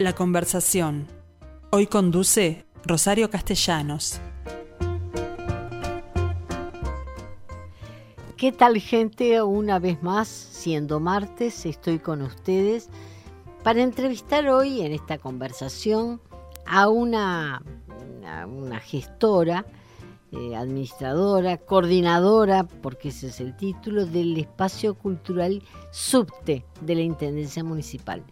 La conversación. Hoy conduce Rosario Castellanos. ¿Qué tal gente? Una vez más, siendo martes, estoy con ustedes para entrevistar hoy en esta conversación a una, gestora, eh, administradora, coordinadora, porque ese es el título, del espacio cultural subte de la Intendencia Municipal.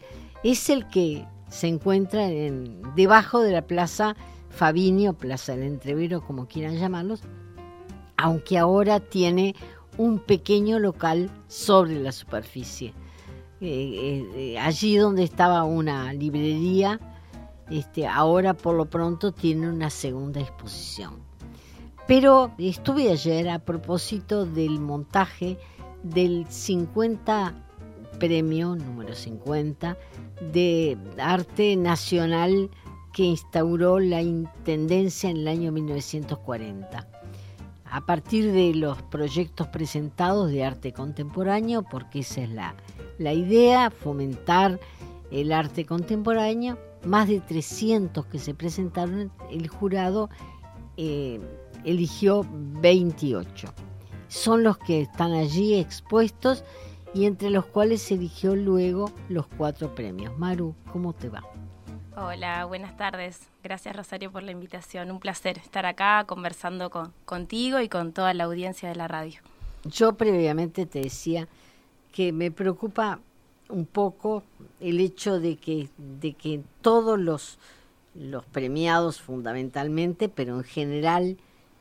Es el que se encuentra en, debajo de la Plaza Fabinio, Plaza del Entrevero, como quieran llamarlos, aunque ahora tiene un pequeño local sobre la superficie. Eh, eh, eh, allí donde estaba una librería, este, ahora por lo pronto tiene una segunda exposición. Pero estuve ayer a propósito del montaje del 50 premio número 50 de arte nacional que instauró la Intendencia en el año 1940 a partir de los proyectos presentados de arte contemporáneo, porque esa es la, la idea, fomentar el arte contemporáneo, más de 300 que se presentaron, el jurado eh, eligió 28. Son los que están allí expuestos y entre los cuales se eligió luego los cuatro premios. Maru, ¿cómo te va? Hola, buenas tardes. Gracias Rosario por la invitación. Un placer estar acá conversando con, contigo y con toda la audiencia de la radio. Yo previamente te decía que me preocupa un poco el hecho de que, de que todos los, los premiados fundamentalmente, pero en general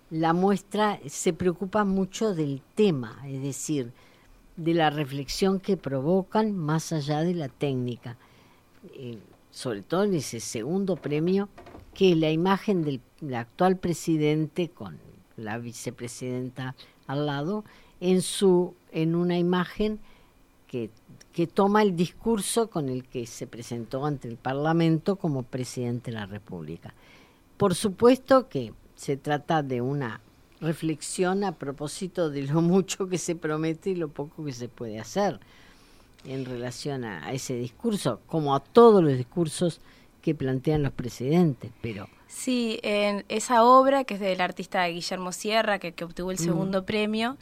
la muestra se preocupa mucho del tema, es decir, de la reflexión que provocan más allá de la técnica. Eh, sobre todo en ese segundo premio, que la imagen del, actual presidente con la vicepresidenta al lado, en, su, en una imagen que, que toma el discurso con el que se presentó ante el Parlamento como presidente de la República. Por supuesto que se trata de una reflexión a propósito de lo mucho que se promete y lo poco que se puede hacer en relación a, ese discurso, como a todos los discursos que plantean los presidentes, pero... Sí, en esa obra, que es del artista Guillermo Sierra, que, obtuvo el mm. segundo premio,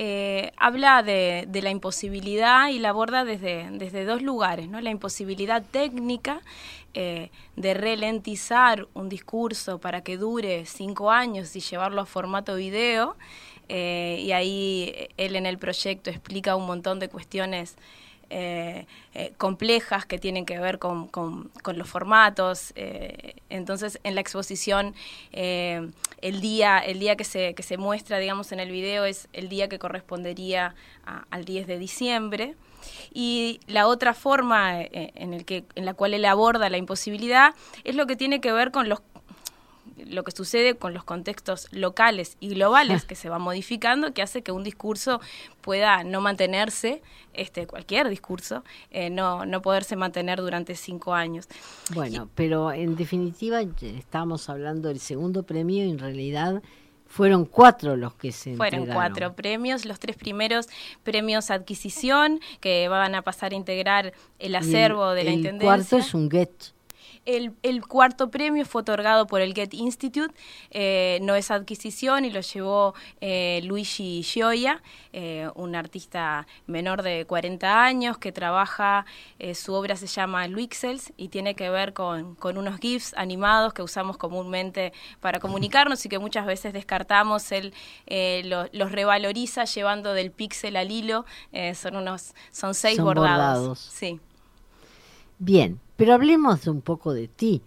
eh, habla de, la imposibilidad y la aborda desde, desde dos lugares, ¿no? La imposibilidad técnica eh, de ralentizar un discurso para que dure cinco años y llevarlo a formato video, eh, y ahí él en el proyecto explica un montón de cuestiones eh, eh, complejas que tienen que ver con, los formatos. Eh, entonces, en la exposición, el día, el día que, se, que se muestra, digamos, en el video es el día que correspondería al 10 de diciembre. Y la otra forma en, el que, en la cual él aborda la imposibilidad es lo que tiene que ver con los lo que sucede con los contextos locales y globales que se va modificando, que hace que un discurso pueda no mantenerse, este, cualquier discurso, eh, no, no poderse mantener durante cinco años. Bueno, pero en definitiva estábamos hablando del segundo premio y en realidad fueron cuatro los que se Fueron cuatro premios, los tres primeros premios adquisición que van a pasar a integrar el acervo de la Intendencia. El cuarto es un get el, cuarto premio fue otorgado por el Get Institute, eh, no es adquisición y lo llevó eh, Luigi Gioia, eh, un artista menor de 40 años que trabaja, su obra se llama Luixels y tiene que ver con, unos GIFs animados que usamos comúnmente para comunicarnos y que muchas veces descartamos, él los revaloriza llevando del píxel al hilo, son unos, son seis bordados. Sí. Bien, pero hablemos un poco de ti,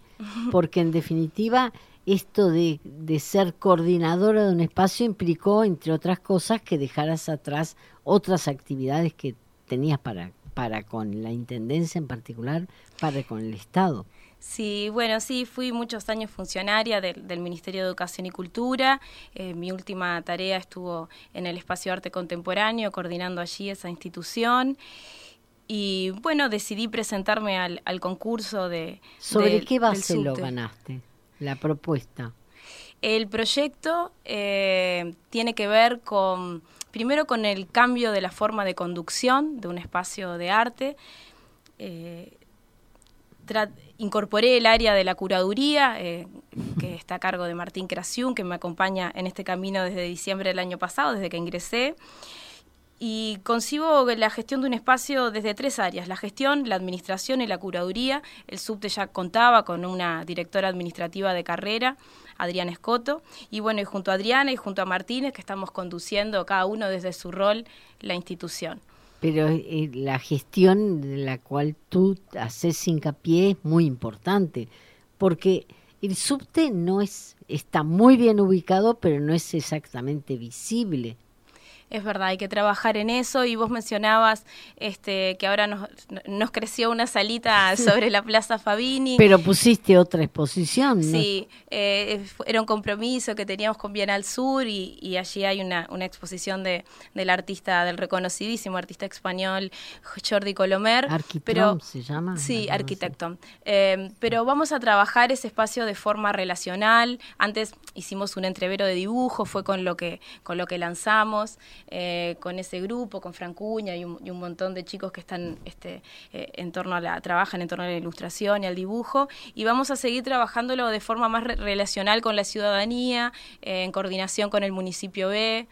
porque en definitiva esto de, ser coordinadora de un espacio implicó, entre otras cosas, que dejaras atrás otras actividades que tenías para, para con la Intendencia en particular, para con el Estado. Sí, bueno, sí, fui muchos años funcionaria del, Ministerio de Educación y Cultura. Eh, mi última tarea estuvo en el Espacio Arte Contemporáneo, coordinando allí esa institución. Y bueno, decidí presentarme al, concurso de... ¿Sobre qué base lo ganaste, la propuesta? El proyecto eh, tiene que ver con, primero con el cambio de la forma de conducción de un espacio de arte. Eh, incorporé el área de la curaduría, eh, que está a cargo de Martín Craciún, que me acompaña en este camino desde diciembre del año pasado, desde que ingresé. Y concibo la gestión de un espacio desde tres áreas, la gestión, la administración y la curaduría. El subte ya contaba con una directora administrativa de carrera, Adriana Escoto, y bueno, y junto a Adriana y junto a Martínez, que estamos conduciendo cada uno desde su rol la institución. Pero eh, la gestión de la cual tú haces hincapié es muy importante, porque el subte no es, está muy bien ubicado, pero no es exactamente visible es verdad, hay que trabajar en eso y vos mencionabas este, que ahora nos, nos creció una salita sobre la Plaza Fabini. Pero pusiste otra exposición, ¿no? Sí, eh, era un compromiso que teníamos con Bienal Sur y, y allí hay una, una exposición de, del artista, del reconocidísimo artista español Jordi Colomer. Arquitecto se llama. Sí, arquitecto. Eh, pero vamos a trabajar ese espacio de forma relacional. Antes hicimos un entrevero de dibujo, fue con lo que, con lo que lanzamos. Eh, con ese grupo, con Francuña y un, y un montón de chicos que están este, eh, en torno a la, trabajan en torno a la ilustración y al dibujo, y vamos a seguir trabajándolo de forma más relacional con la ciudadanía, eh, en coordinación con el municipio B,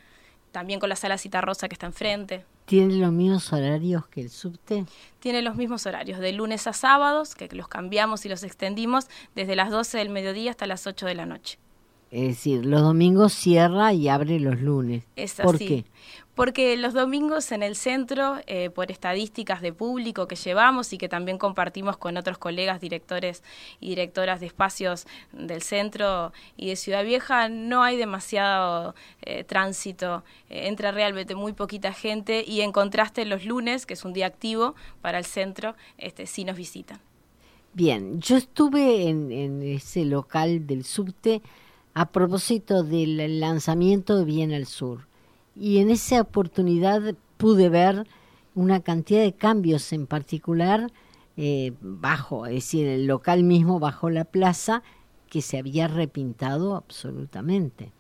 también con la sala Citarrosa que está enfrente. ¿Tiene los mismos horarios que el subte? Tiene los mismos horarios, de lunes a sábados, que los cambiamos y los extendimos desde las 12 del mediodía hasta las 8 de la noche. Es decir, los domingos cierra y abre los lunes. Es ¿Por qué? Porque los domingos en el centro, eh, por estadísticas de público que llevamos y que también compartimos con otros colegas directores y directoras de espacios del centro y de Ciudad Vieja, no hay demasiado eh, tránsito, eh, entra realmente muy poquita gente y en contraste los lunes, que es un día activo para el centro, este, sí nos visitan. Bien, yo estuve en, en ese local del subte a propósito del lanzamiento de Bien al Sur. Y en esa oportunidad pude ver una cantidad de cambios, en particular eh, bajo, es decir, el local mismo bajo la plaza, que se había repintado absolutamente.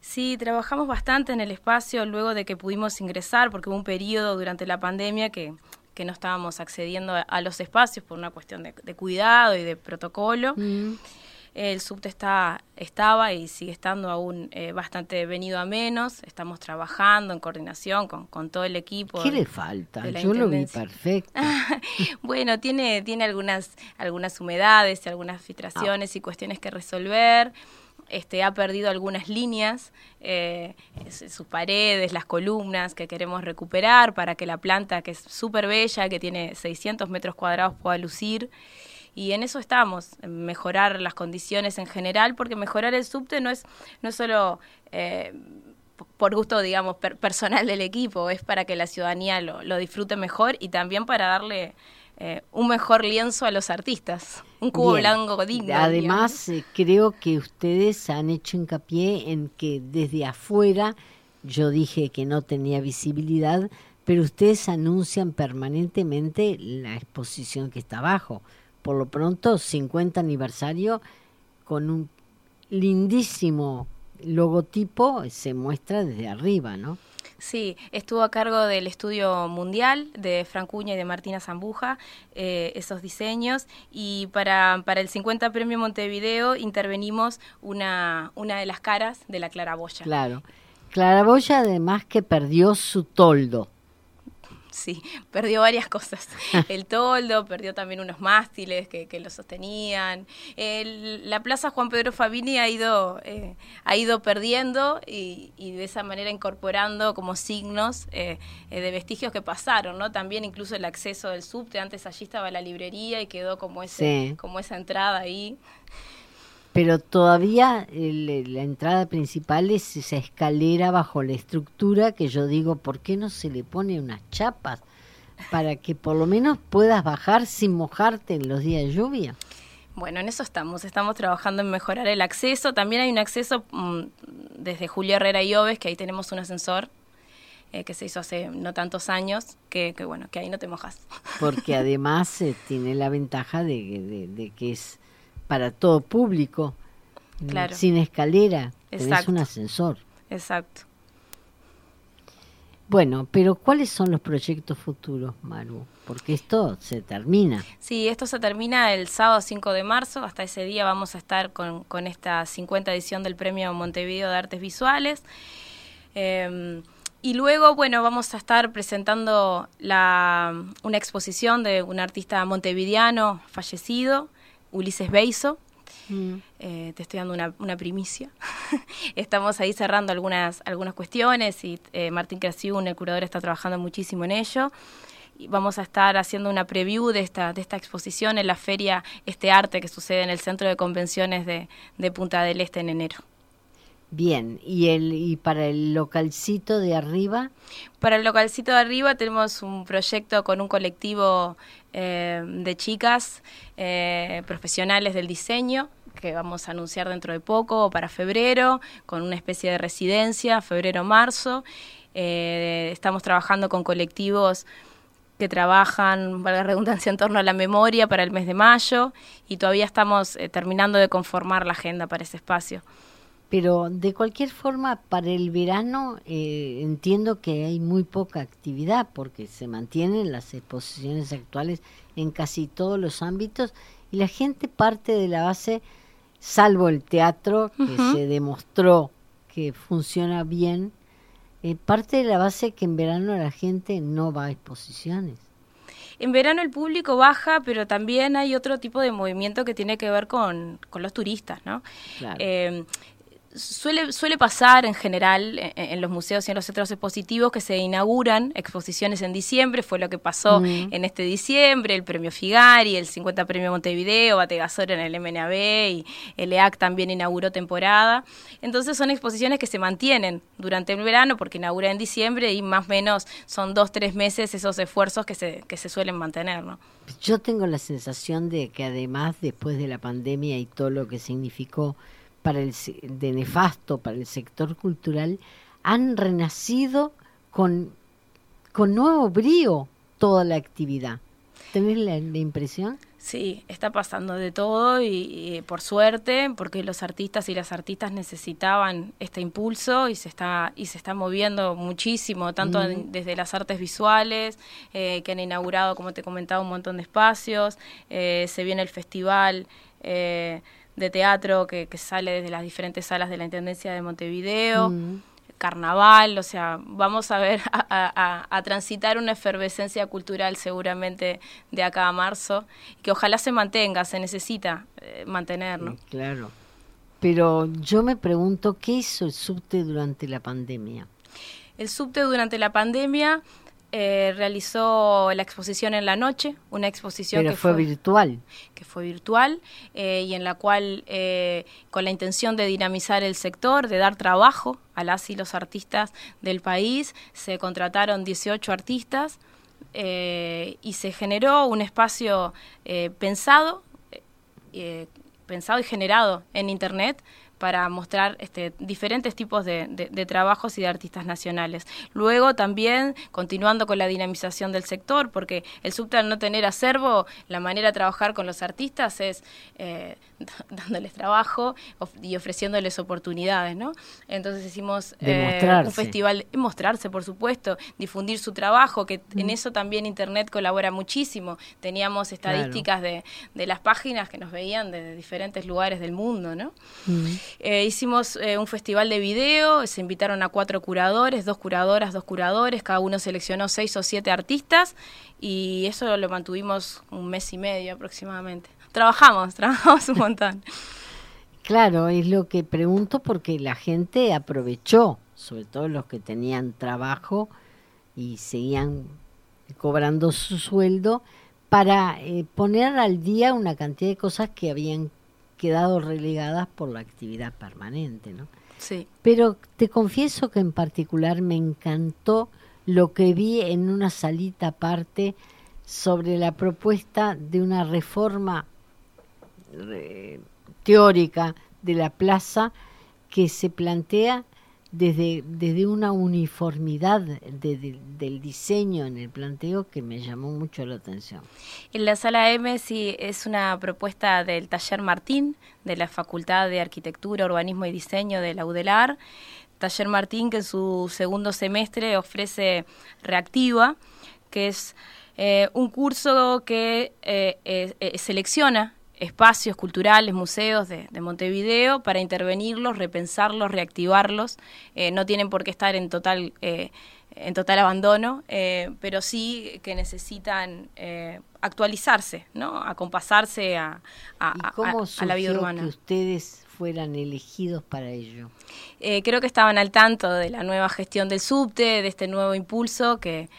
Sí, trabajamos bastante en el espacio luego de que pudimos ingresar, porque hubo un periodo durante la pandemia que, que no estábamos accediendo a, los espacios por una cuestión de, cuidado y de protocolo. Mm el subte está, estaba y sigue estando aún eh, bastante venido a menos. Estamos trabajando en coordinación con, con todo el equipo. ¿Qué le falta? Yo lo vi perfecto. bueno, tiene, tiene algunas, algunas humedades y algunas filtraciones y cuestiones que resolver. Este, ha perdido algunas líneas, eh, sus paredes, las columnas que queremos recuperar para que la planta, que es súper bella, que tiene 600 metros cuadrados, pueda lucir y en eso estamos, en mejorar las condiciones en general, porque mejorar el subte no es, no solo eh, por gusto, digamos, personal del equipo, es para que la ciudadanía lo, lo disfrute mejor y también para darle eh, un mejor lienzo a los artistas, un cubo blanco digno. Además, eh, creo que ustedes han hecho hincapié en que desde afuera, yo dije que no tenía visibilidad, pero ustedes anuncian permanentemente la exposición que está abajo por lo pronto 50 aniversario con un lindísimo logotipo se muestra desde arriba, ¿no? Sí, estuvo a cargo del estudio mundial de Francuña y de Martina Zambuja, eh, esos diseños, y para, para el 50 Premio Montevideo intervenimos una, una de las caras de la claraboya. Claro. Claraboya además que perdió su toldo sí, perdió varias cosas. El toldo, perdió también unos mástiles que, que lo sostenían. la Plaza Juan Pedro Fabini ha ido, eh, ha ido perdiendo y, de esa manera incorporando como signos eh, eh, de vestigios que pasaron, ¿no? También incluso el acceso del subte, antes allí estaba la librería y quedó como, ese, como esa entrada ahí. Pero todavía la entrada principal es esa escalera bajo la estructura que yo digo, ¿por qué no se le pone unas chapas para que por lo menos puedas bajar sin mojarte en los días de lluvia? Bueno, en eso estamos. Estamos trabajando en mejorar el acceso. También hay un acceso mm, desde Julio Herrera y Oves, que ahí tenemos un ascensor eh, que se hizo hace no tantos años, que, bueno, que ahí no te mojas. Porque además eh, tiene la ventaja de que es para todo público, sin escalera, es un ascensor. Exacto. Bueno, pero ¿cuáles son los proyectos futuros, Maru? Porque esto se termina. Sí, esto se termina el sábado 5 de marzo. Hasta ese día vamos a estar con, con esta 50 edición del Premio Montevideo de Artes Visuales. Eh, y luego, bueno, vamos a estar presentando la, una exposición de un artista montevideano fallecido, Ulises Beiso. Mm. Eh, te estoy dando una, una primicia. Estamos ahí cerrando algunas, algunas cuestiones y eh, Martín Crasiun, el curador, está trabajando muchísimo en ello. Y vamos a estar haciendo una preview de esta, de esta exposición en la feria Este Arte que sucede en el Centro de Convenciones de, de Punta del Este en enero. Bien, ¿y, el, ¿y para el localcito de arriba? Para el localcito de arriba tenemos un proyecto con un colectivo eh, de chicas eh, profesionales del diseño que vamos a anunciar dentro de poco, para febrero, con una especie de residencia, febrero-marzo. Eh, estamos trabajando con colectivos que trabajan, valga la redundancia, en torno a la memoria para el mes de mayo y todavía estamos terminando de conformar la agenda para ese espacio. Pero de cualquier forma, para el verano eh, entiendo que hay muy poca actividad porque se mantienen las exposiciones actuales en casi todos los ámbitos y la gente parte de la base, salvo el teatro, que se demostró que funciona bien, eh, parte de la base que en verano la gente no va a exposiciones. En verano el público baja, pero también hay otro tipo de movimiento que tiene que ver con, con los turistas, ¿no? Claro. Eh, suele, suele pasar en general en, los museos y en los centros expositivos que se inauguran exposiciones en diciembre, fue lo que pasó en este diciembre, el premio Figari, el 50 premio Montevideo, Bategasor en el MNAB y el EAC también inauguró temporada. Entonces son exposiciones que se mantienen durante el verano porque inaugura en diciembre y más o menos son dos, tres meses esos esfuerzos que se, que se suelen mantener. ¿no? Yo tengo la sensación de que además después de la pandemia y todo lo que significó para el, de nefasto para el sector cultural, han renacido con, con nuevo brío toda la actividad. ¿Tenés la, impresión? Sí, está pasando de todo y, por suerte, porque los artistas y las artistas necesitaban este impulso y se está y se está moviendo muchísimo, tanto desde las artes visuales eh, que han inaugurado, como te comentaba, un montón de espacios. Eh, se viene el festival. Eh, de teatro que, sale desde las diferentes salas de la Intendencia de Montevideo, mm. carnaval, o sea, vamos a ver, a, transitar una efervescencia cultural seguramente de acá a marzo, que ojalá se mantenga, se necesita eh, mantener, ¿no? Claro. Pero yo me pregunto, ¿qué hizo el subte durante la pandemia? El subte durante la pandemia eh, realizó la exposición en la noche, una exposición que fue, virtual. Que fue virtual eh, y en la cual, eh, con la intención de dinamizar el sector, de dar trabajo a las y los artistas del país, se contrataron 18 artistas y se generó un espacio pensado, pensado y generado en Internet para mostrar este, diferentes tipos de, trabajos y de artistas nacionales. Luego también continuando con la dinamización del sector, porque el subte al no tener acervo, la manera de trabajar con los artistas es eh, dándoles trabajo y ofreciéndoles oportunidades, ¿no? Entonces hicimos eh, un festival, mostrarse, por supuesto, difundir su trabajo, que en eso también Internet colabora muchísimo. Teníamos estadísticas de, las páginas que nos veían de diferentes lugares del mundo, ¿no? Eh, hicimos eh, un festival de video, se invitaron a cuatro curadores, dos curadoras, dos curadores, cada uno seleccionó seis o siete artistas y eso lo mantuvimos un mes y medio aproximadamente. Trabajamos, trabajamos un montón. Claro, es lo que pregunto porque la gente aprovechó, sobre todo los que tenían trabajo y seguían cobrando su sueldo, para eh, poner al día una cantidad de cosas que habían quedado relegadas por la actividad permanente, ¿no? Sí. Pero te confieso que en particular me encantó lo que vi en una salita aparte sobre la propuesta de una reforma eh, teórica de la plaza que se plantea desde, desde una uniformidad del diseño en el planteo que me llamó mucho la atención. En la sala M sí es una propuesta del taller Martín de la Facultad de Arquitectura, Urbanismo y Diseño de la UDELAR. Taller Martín, que en su segundo semestre ofrece Reactiva, que es eh, un curso que selecciona espacios culturales, museos de, Montevideo para intervenirlos, repensarlos, reactivarlos. no tienen por qué estar en total en total abandono, eh, pero sí que necesitan eh, actualizarse, ¿no? Acompasarse a, a, a, la vida urbana. que ustedes fueran elegidos para ello? Eh, creo que estaban al tanto de la nueva gestión del subte, de este nuevo impulso que,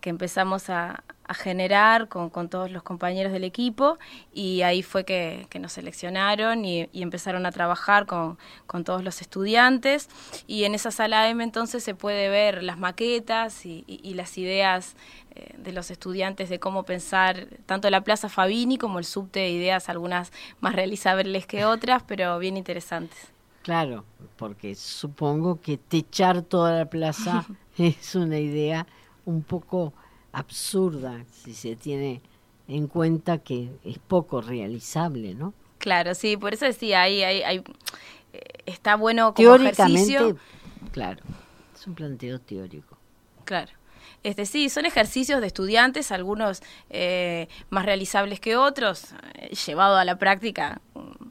que empezamos a, a generar con, con, todos los compañeros del equipo y ahí fue que, nos seleccionaron y, empezaron a trabajar con, con, todos los estudiantes y en esa sala M entonces se puede ver las maquetas y, las ideas eh, de los estudiantes de cómo pensar tanto la Plaza Fabini como el subte, ideas algunas más realizables que otras, pero bien interesantes. Claro, porque supongo que techar toda la plaza es una idea un poco absurda si se tiene en cuenta que es poco realizable, ¿no? Claro, sí, por eso decía, ahí, ahí, eh, está bueno como ejercicio. Claro, es un planteo teórico. Claro. Este, sí, son ejercicios de estudiantes, algunos eh, más realizables que otros, eh, llevado a la práctica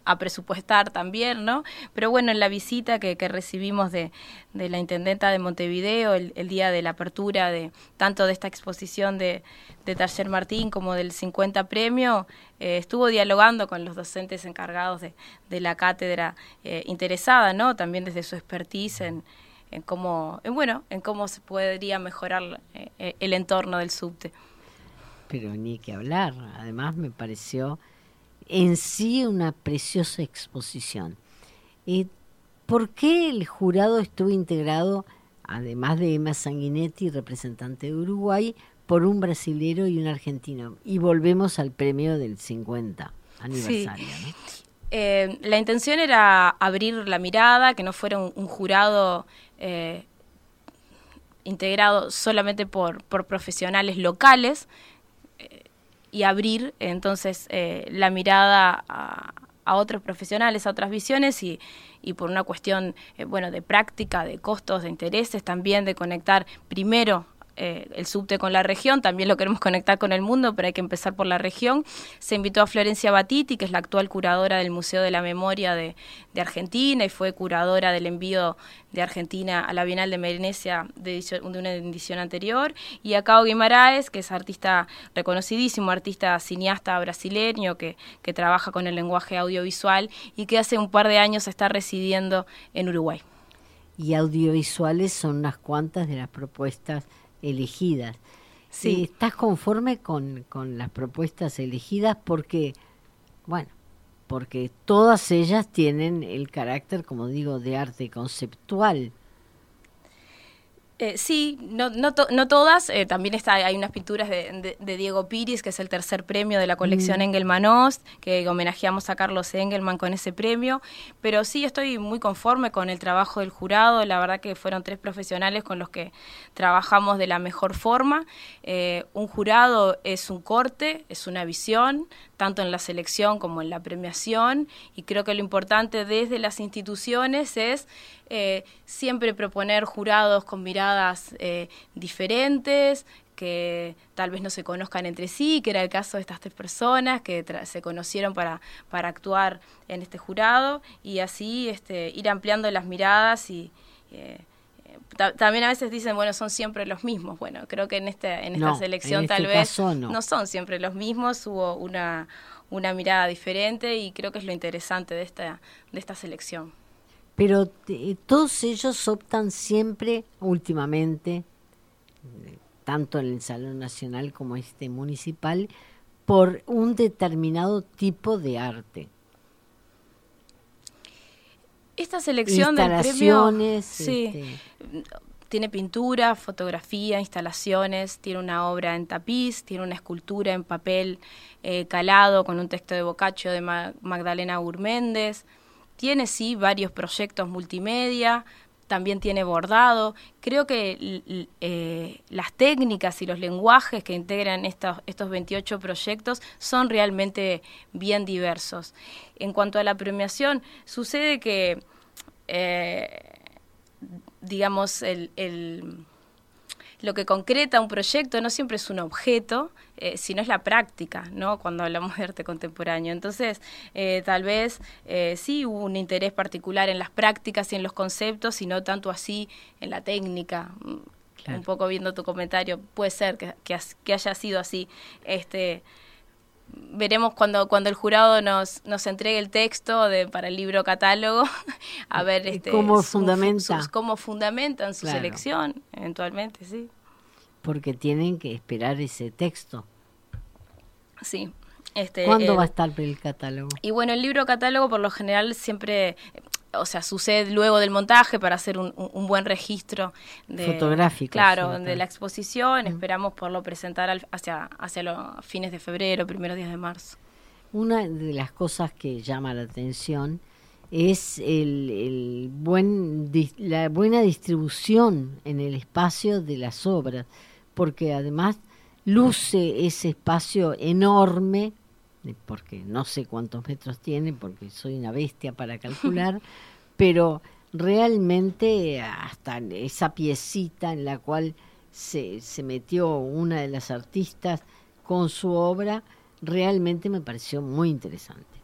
a presupuestar también, ¿no? Pero bueno, en la visita que, recibimos de, la intendenta de Montevideo el, día de la apertura de tanto de esta exposición de, de Taller Martín como del 50 premio, eh, estuvo dialogando con los docentes encargados de, la cátedra eh, interesada, ¿no? También desde su expertise en, en cómo, en, bueno, en cómo se podría mejorar eh, el entorno del subte. Pero ni que hablar, además me pareció en sí una preciosa exposición. Eh, ¿Por qué el jurado estuvo integrado, además de Emma Sanguinetti, representante de Uruguay, por un brasilero y un argentino? Y volvemos al premio del 50 aniversario. Eh, la intención era abrir la mirada, que no fuera un, jurado eh, integrado solamente por, por profesionales locales, y abrir entonces eh, la mirada a, otros profesionales, a otras visiones y, y por una cuestión eh, bueno de práctica, de costos, de intereses, también de conectar primero eh, el subte con la región, también lo queremos conectar con el mundo, pero hay que empezar por la región. Se invitó a Florencia Batiti, que es la actual curadora del Museo de la Memoria de, Argentina y fue curadora del envío de Argentina a la Bienal de Venecia de, una edición anterior, y a Cao Guimaraes, que es artista reconocidísimo, artista cineasta brasileño que, que trabaja con el lenguaje audiovisual y que hace un par de años está residiendo en Uruguay. Y audiovisuales son unas cuantas de las propuestas elegidas. Sí. ¿Estás conforme con, con las propuestas elegidas? Porque, bueno, porque todas ellas tienen el carácter, como digo, de arte conceptual. Eh, sí, no, no, no todas. Eh, también está, hay unas pinturas de, Diego Piris, que es el tercer premio de la colección mm. Engelman Ost, que homenajeamos a Carlos Engelman con ese premio. Pero sí, estoy muy conforme con el trabajo del jurado. La verdad que fueron tres profesionales con los que trabajamos de la mejor forma. Eh, un jurado es un corte, es una visión, tanto en la selección como en la premiación. Y creo que lo importante desde las instituciones es eh, siempre proponer jurados con miradas eh, diferentes, que tal vez no se conozcan entre sí, que era el caso de estas tres personas que se conocieron para, para actuar en este jurado y así este, ir ampliando las miradas y eh, también a veces dicen, bueno, son siempre los mismos. Bueno, creo que en, este, en esta selección tal este vez no. no. son siempre los mismos, hubo una, una mirada diferente y creo que es lo interesante de esta, de esta selección pero todos ellos optan siempre, últimamente, tanto en el Salón Nacional como este municipal, por un determinado tipo de arte. Esta selección del premio sí, este, tiene pintura, fotografía, instalaciones, tiene una obra en tapiz, tiene una escultura en papel eh, calado con un texto de Boccaccio de Magdalena Urméndez tiene sí varios proyectos multimedia, también tiene bordado. Creo que eh, las técnicas y los lenguajes que integran estos, estos 28 proyectos son realmente bien diversos. En cuanto a la premiación, sucede que eh, digamos, el, el lo que concreta un proyecto no siempre es un objeto, eh, sino es la práctica, ¿no? Cuando hablamos de arte contemporáneo. Entonces, eh, tal vez eh, sí hubo un interés particular en las prácticas y en los conceptos, y no tanto así en la técnica. Un poco viendo tu comentario, puede ser que, que, haya sido así. Este, veremos cuando cuando el jurado nos nos entregue el texto de para el libro catálogo a ver este cómo fundamenta cómo fundamentan su selección eventualmente sí porque tienen que esperar ese texto. Sí. Este, ¿Cuándo va a estar el catálogo? Y bueno, el libro catálogo por lo general siempre, o sea, sucede luego del montaje para hacer un, buen registro de, fotográfico. Claro, de la exposición. Esperamos poderlo presentar hacia, hacia los fines de febrero, primeros días de marzo. Una de las cosas que llama la atención es el, el buen, la buena distribución en el espacio de las obras porque además luce ese espacio enorme, porque no sé cuántos metros tiene, porque soy una bestia para calcular, pero realmente hasta esa piecita en la cual se, se metió una de las artistas con su obra, realmente me pareció muy interesante.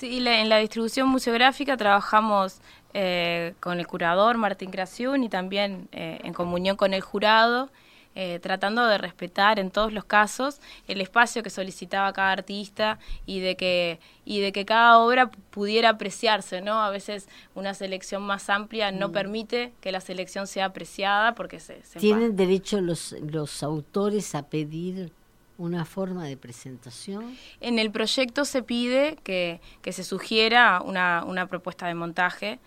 Sí, en la distribución museográfica trabajamos eh, con el curador Martín Graciún y también eh, en comunión con el jurado, eh, tratando de respetar en todos los casos el espacio que solicitaba cada artista y de que y de que cada obra pudiera apreciarse, ¿no? A veces una selección más amplia no mm. permite que la selección sea apreciada porque se, tienen derecho los los autores a pedir una forma de presentación? En el proyecto se pide que, que se sugiera una, una propuesta de montaje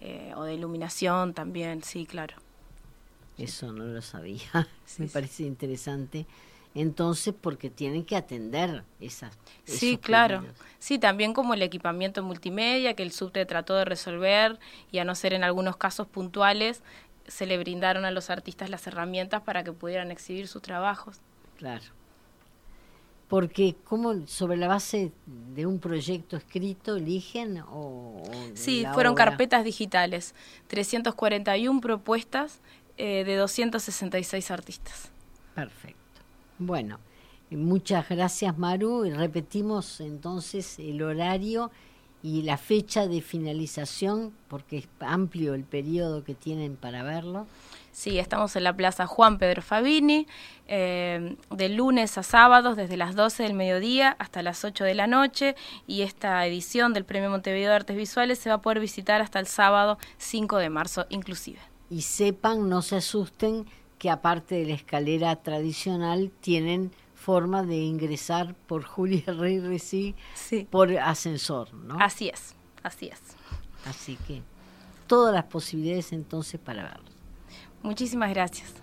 eh, o de iluminación también, sí, claro. Eso no lo sabía, me parece interesante. Entonces, porque tienen que atender esas. Sí, claro. Sí, también como el equipamiento multimedia que el subte trató de resolver y a no ser en algunos casos puntuales, se le brindaron a los artistas las herramientas para que pudieran exhibir sus trabajos. Claro porque como sobre la base de un proyecto escrito eligen o, sí fueron carpetas digitales 341 propuestas eh, de 266 artistas. Perfecto. Bueno muchas gracias Maru. Y repetimos entonces el horario y la fecha de finalización porque es amplio el periodo que tienen para verlo Sí, estamos en la Plaza Juan Pedro Fabini, eh, de lunes a sábados, desde las 12 del mediodía hasta las 8 de la noche, y esta edición del Premio Montevideo de Artes Visuales se va a poder visitar hasta el sábado 5 de marzo inclusive. Y sepan, no se asusten, que aparte de la escalera tradicional, tienen forma de ingresar por Julia Rey sí. por ascensor, ¿no? Así es, así es. Así que todas las posibilidades entonces para verlo. Muchísimas gracias.